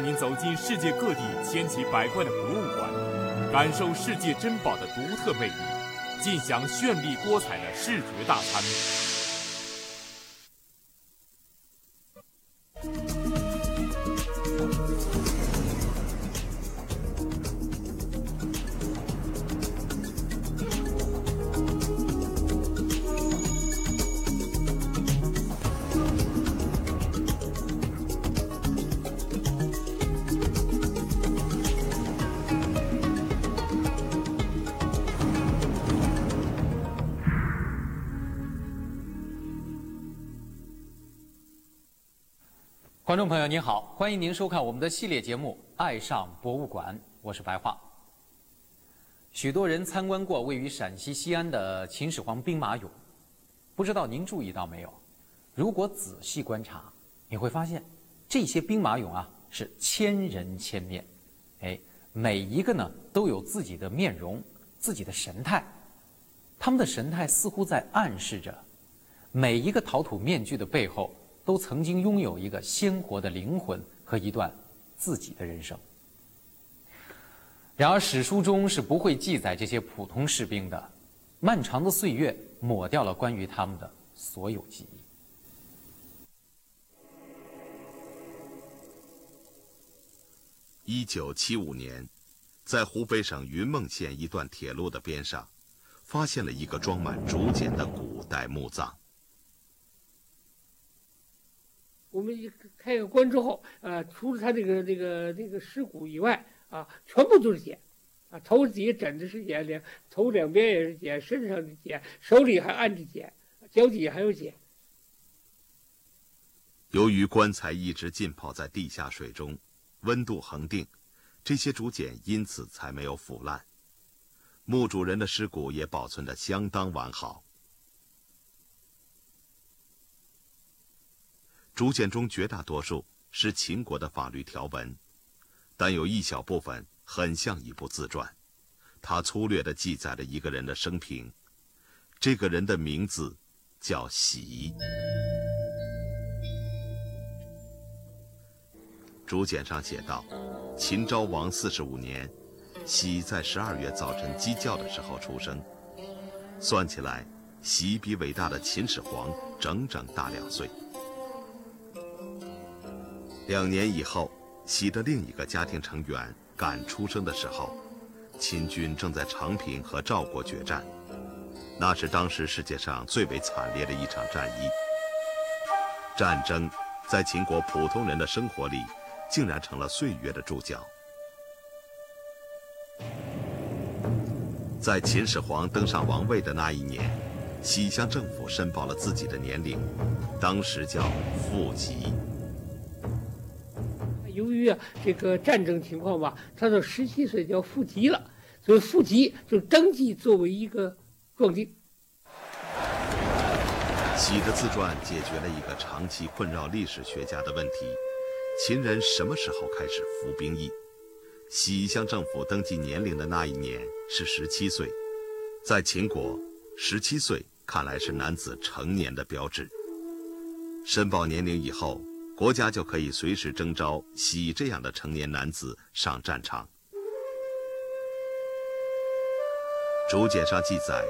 带您走进世界各地千奇百怪的博物馆，感受世界珍宝的独特魅力，尽享绚丽多彩的视觉大餐。观众朋友您好，欢迎您收看我们的系列节目《爱上博物馆》，我是白桦。许多人参观过位于陕西西安的秦始皇兵马俑，不知道您注意到没有？如果仔细观察，你会发现这些兵马俑啊是千人千面，哎，每一个呢都有自己的面容、自己的神态，他们的神态似乎在暗示着每一个陶土面具的背后。都曾经拥有一个鲜活的灵魂和一段自己的人生。然而史书中是不会记载这些普通士兵的，漫长的岁月抹掉了关于他们的所有记忆。一九七五年，在湖北省云梦县一段铁路的边上，发现了一个装满竹简的古代墓葬。我们一开个棺之后，呃，除了他这个、这个、这个尸骨以外，啊，全部都是茧，啊，头底下枕的是茧，两头两边也是茧，身上的茧，手里还按着茧，脚底下还有茧。由于棺材一直浸泡在地下水中，温度恒定，这些竹简因此才没有腐烂，墓主人的尸骨也保存得相当完好。竹简中绝大多数是秦国的法律条文，但有一小部分很像一部自传。它粗略地记载了一个人的生平，这个人的名字叫喜。竹简上写道：秦昭王四十五年，喜在十二月早晨鸡叫的时候出生。算起来，喜比伟大的秦始皇整整大两岁。两年以后，喜的另一个家庭成员赶出生的时候，秦军正在长平和赵国决战，那是当时世界上最为惨烈的一场战役。战争在秦国普通人的生活里，竟然成了岁月的注脚。在秦始皇登上王位的那一年，喜向政府申报了自己的年龄，当时叫父吉。这个战争情况吧，他到十七岁就要复籍了，所以复籍就登记作为一个壮丁。喜的自传解决了一个长期困扰历史学家的问题：秦人什么时候开始服兵役？喜向政府登记年龄的那一年是十七岁，在秦国，十七岁看来是男子成年的标志。申报年龄以后。国家就可以随时征召喜这样的成年男子上战场。竹简上记载，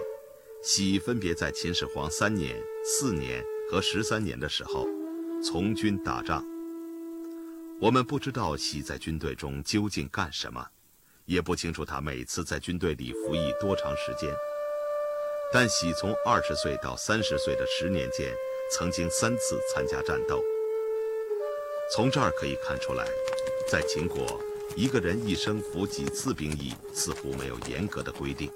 喜分别在秦始皇三年、四年和十三年的时候从军打仗。我们不知道喜在军队中究竟干什么，也不清楚他每次在军队里服役多长时间。但喜从二十岁到三十岁的十年间，曾经三次参加战斗。从这儿可以看出来，在秦国，一个人一生服几次兵役似乎没有严格的规定。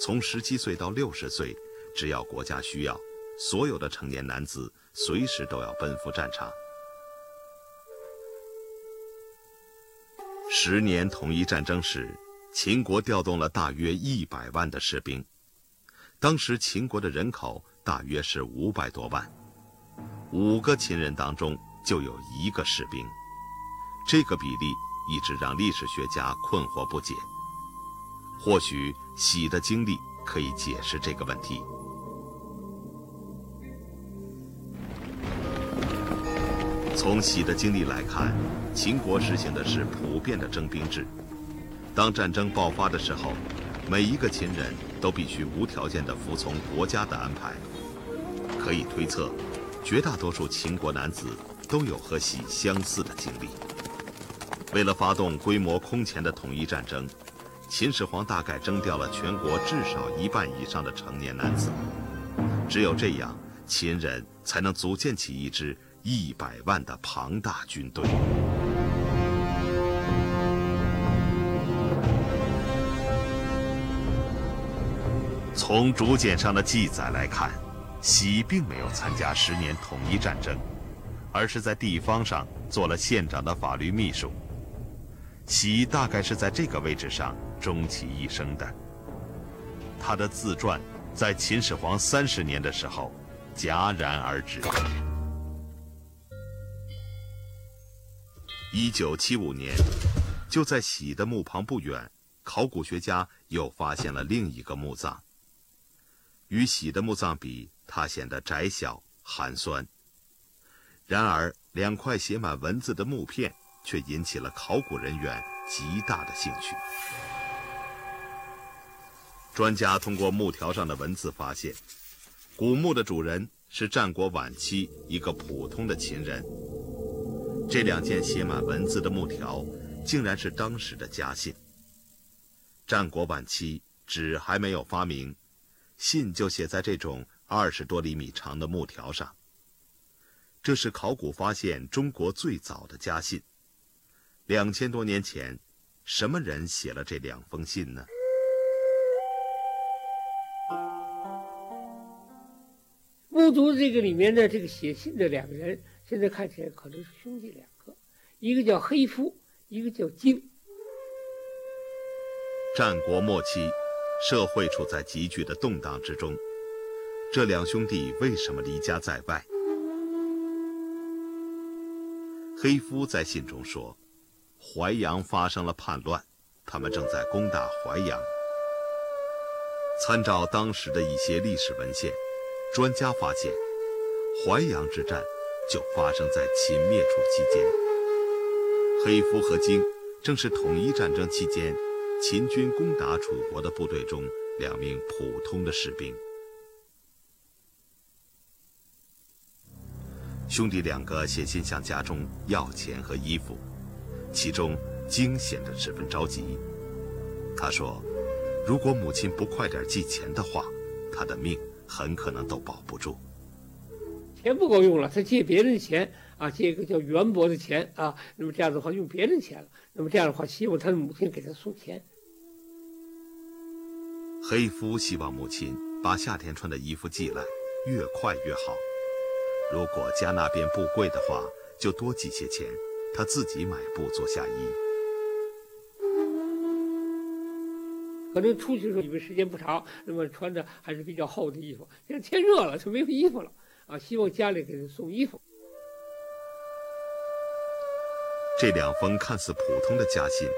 从十七岁到六十岁，只要国家需要，所有的成年男子随时都要奔赴战场。十年统一战争时，秦国调动了大约一百万的士兵。当时秦国的人口大约是五百多万，五个秦人当中。就有一个士兵，这个比例一直让历史学家困惑不解。或许喜的经历可以解释这个问题。从喜的经历来看，秦国实行的是普遍的征兵制。当战争爆发的时候，每一个秦人都必须无条件地服从国家的安排。可以推测，绝大多数秦国男子都有和喜相似的经历。为了发动规模空前的统一战争，秦始皇大概征调了全国至少一半以上的成年男子。只有这样，秦人才能组建起一支一百万的庞大军队。从竹简上的记载来看，喜并没有参加十年统一战争，而是在地方上做了县长的法律秘书。喜大概是在这个位置上终其一生的。他的自传在秦始皇三十年的时候戛然而止。一九七五年，就在喜的墓旁不远，考古学家又发现了另一个墓葬。与喜的墓葬比，它显得窄小寒酸。然而，两块写满文字的木片却引起了考古人员极大的兴趣。专家通过木条上的文字发现，古墓的主人是战国晚期一个普通的秦人。这两件写满文字的木条，竟然是当时的家信。战国晚期，纸还没有发明。信就写在这种二十多厘米长的木条上。这是考古发现中国最早的家信。两千多年前，什么人写了这两封信呢？墓族这个里面的这个写信的两个人，现在看起来可能是兄弟两个，一个叫黑夫，一个叫荆。战国末期。社会处在急剧的动荡之中，这两兄弟为什么离家在外？黑夫在信中说：“淮阳发生了叛乱，他们正在攻打淮阳。”参照当时的一些历史文献，专家发现，淮阳之战就发生在秦灭楚期间。黑夫和荆正是统一战争期间。秦军攻打楚国的部队中，两名普通的士兵。兄弟两个写信向家中要钱和衣服，其中惊显得十分着急。他说：“如果母亲不快点寄钱的话，他的命很可能都保不住。”钱不够用了，他借别人的钱啊，借一个叫袁伯的钱啊，那么这样的话用别人钱了，那么这样的话希望他的母亲给他送钱。黑夫希望母亲把夏天穿的衣服寄来，越快越好。如果家那边布贵的话，就多寄些钱，他自己买布做下衣。可能出去的时候因为时间不长，那么穿着还是比较厚的衣服。现在天热了，就没有衣服了啊！希望家里给他送衣服。这两封看似普通的家信，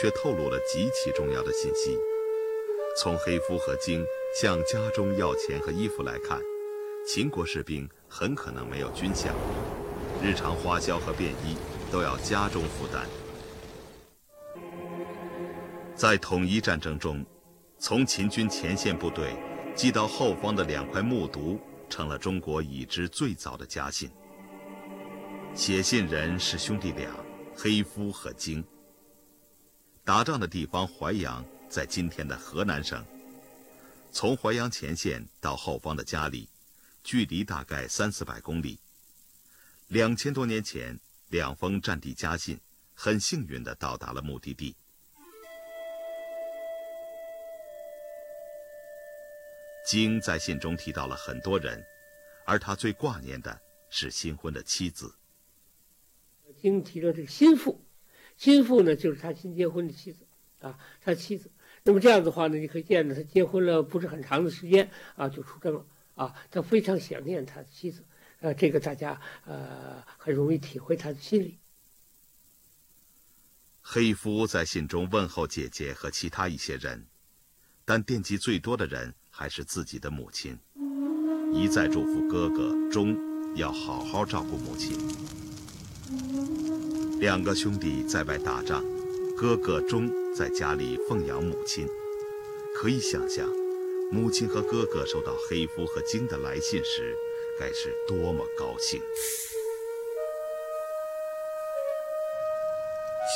却透露了极其重要的信息。从黑夫和荆向家中要钱和衣服来看，秦国士兵很可能没有军饷，日常花销和便衣都要家中负担。在统一战争中，从秦军前线部队寄到后方的两块木牍，成了中国已知最早的家信。写信人是兄弟俩，黑夫和荆。打仗的地方淮阳。在今天的河南省，从淮阳前线到后方的家里，距离大概三四百公里。两千多年前，两封战地家信很幸运地到达了目的地。经在信中提到了很多人，而他最挂念的是新婚的妻子。经提到这个心腹，心腹呢就是他新结婚的妻子啊，他妻子。那么这样的话呢，你可以见到他结婚了不是很长的时间啊，就出征了啊。他非常想念他的妻子，呃，这个大家呃很容易体会他的心理。黑夫在信中问候姐姐和其他一些人，但惦记最多的人还是自己的母亲，一再嘱咐哥哥钟要好好照顾母亲。两个兄弟在外打仗，哥哥忠在家里奉养母亲。可以想象，母亲和哥哥收到黑夫和鲸的来信时，该是多么高兴。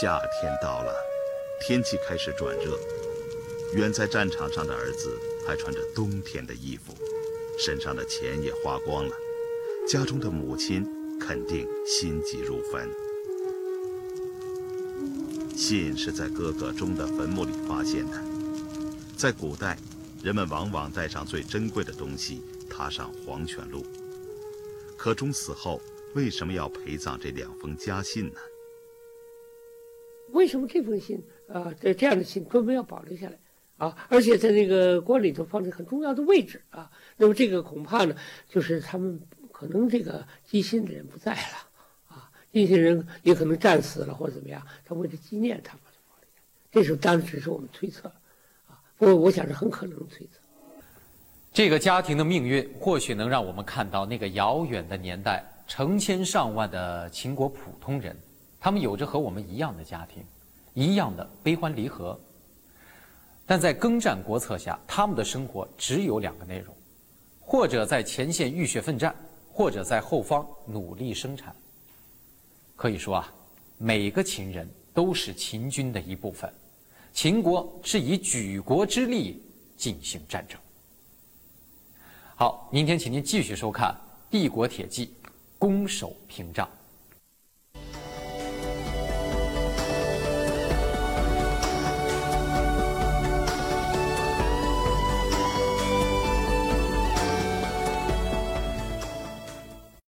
夏天到了，天气开始转热。远在战场上的儿子还穿着冬天的衣服，身上的钱也花光了，家中的母亲肯定心急如焚。信是在哥哥钟的坟墓里发现的。在古代，人们往往带上最珍贵的东西，踏上黄泉路。可钟死后，为什么要陪葬这两封家信呢？为什么这封信啊，这这样的信专门要保留下来？啊，而且在那个棺里头放着很重要的位置啊，那么这个恐怕呢，就是他们可能这个寄信的人不在了，啊，一些人也可能战死了或者怎么样，他为了纪念他们，这是当时是我们推测，我，我想是很可能推测。这个家庭的命运或许能让我们看到那个遥远的年代，成千上万的秦国普通人，他们有着和我们一样的家庭，一样的悲欢离合。但在征战国策下，他们的生活只有两个内容：或者在前线浴血奋战，或者在后方努力生产。可以说啊，每个秦人都是秦军的一部分，秦国是以举国之力进行战争。好，明天请您继续收看《帝国铁骑》，攻守屏障。